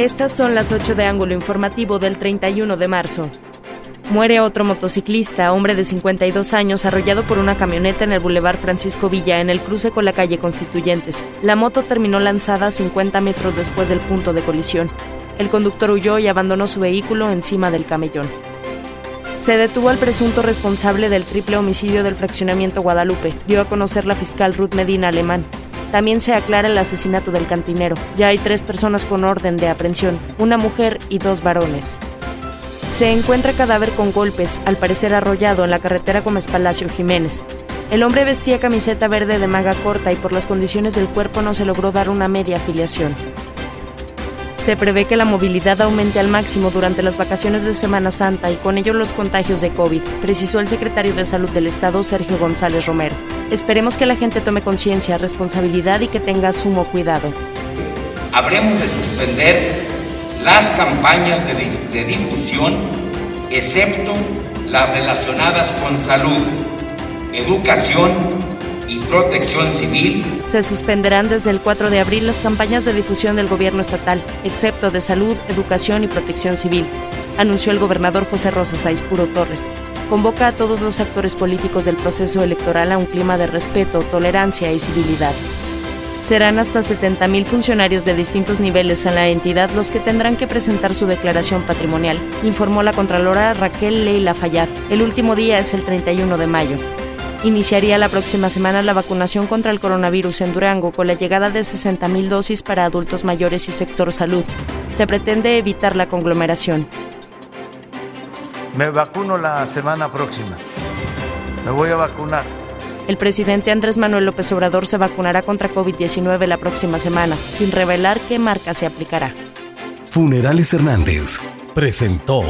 Estas son las 8 de ángulo informativo del 31 de marzo. Muere otro motociclista, hombre de 52 años, arrollado por una camioneta en el Boulevard Francisco Villa, en el cruce con la calle Constituyentes. La moto terminó lanzada 50 metros después del punto de colisión. El conductor huyó y abandonó su vehículo encima del camellón. Se detuvo al presunto responsable del triple homicidio del fraccionamiento Guadalupe, dio a conocer la fiscal Ruth Medina Alemán. También se aclara el asesinato del cantinero. Ya hay tres personas con orden de aprehensión, una mujer y dos varones. Se encuentra cadáver con golpes, al parecer arrollado en la carretera Gómez Palacio Jiménez. El hombre vestía camiseta verde de manga corta y por las condiciones del cuerpo no se logró dar una media afiliación. Se prevé que la movilidad aumente al máximo durante las vacaciones de Semana Santa y con ello los contagios de COVID, precisó el secretario de Salud del Estado, Sergio González Romero. Esperemos que la gente tome conciencia, responsabilidad y que tenga sumo cuidado. Habremos de suspender las campañas de, de difusión, excepto las relacionadas con salud, educación y protección civil. Se suspenderán desde el 4 de abril las campañas de difusión del gobierno estatal, excepto de salud, educación y protección civil, anunció el gobernador José Rosa Saiz Puro Torres. Convoca a todos los actores políticos del proceso electoral a un clima de respeto, tolerancia y civilidad. Serán hasta 70.000 funcionarios de distintos niveles en la entidad los que tendrán que presentar su declaración patrimonial, informó la Contralora Raquel Leila Fayad. El último día es el 31 de mayo. Iniciaría la próxima semana la vacunación contra el coronavirus en Durango con la llegada de 60.000 dosis para adultos mayores y sector salud. Se pretende evitar la conglomeración. Me vacuno la semana próxima. Me voy a vacunar. El presidente Andrés Manuel López Obrador se vacunará contra COVID-19 la próxima semana, sin revelar qué marca se aplicará. Funerales Hernández presentó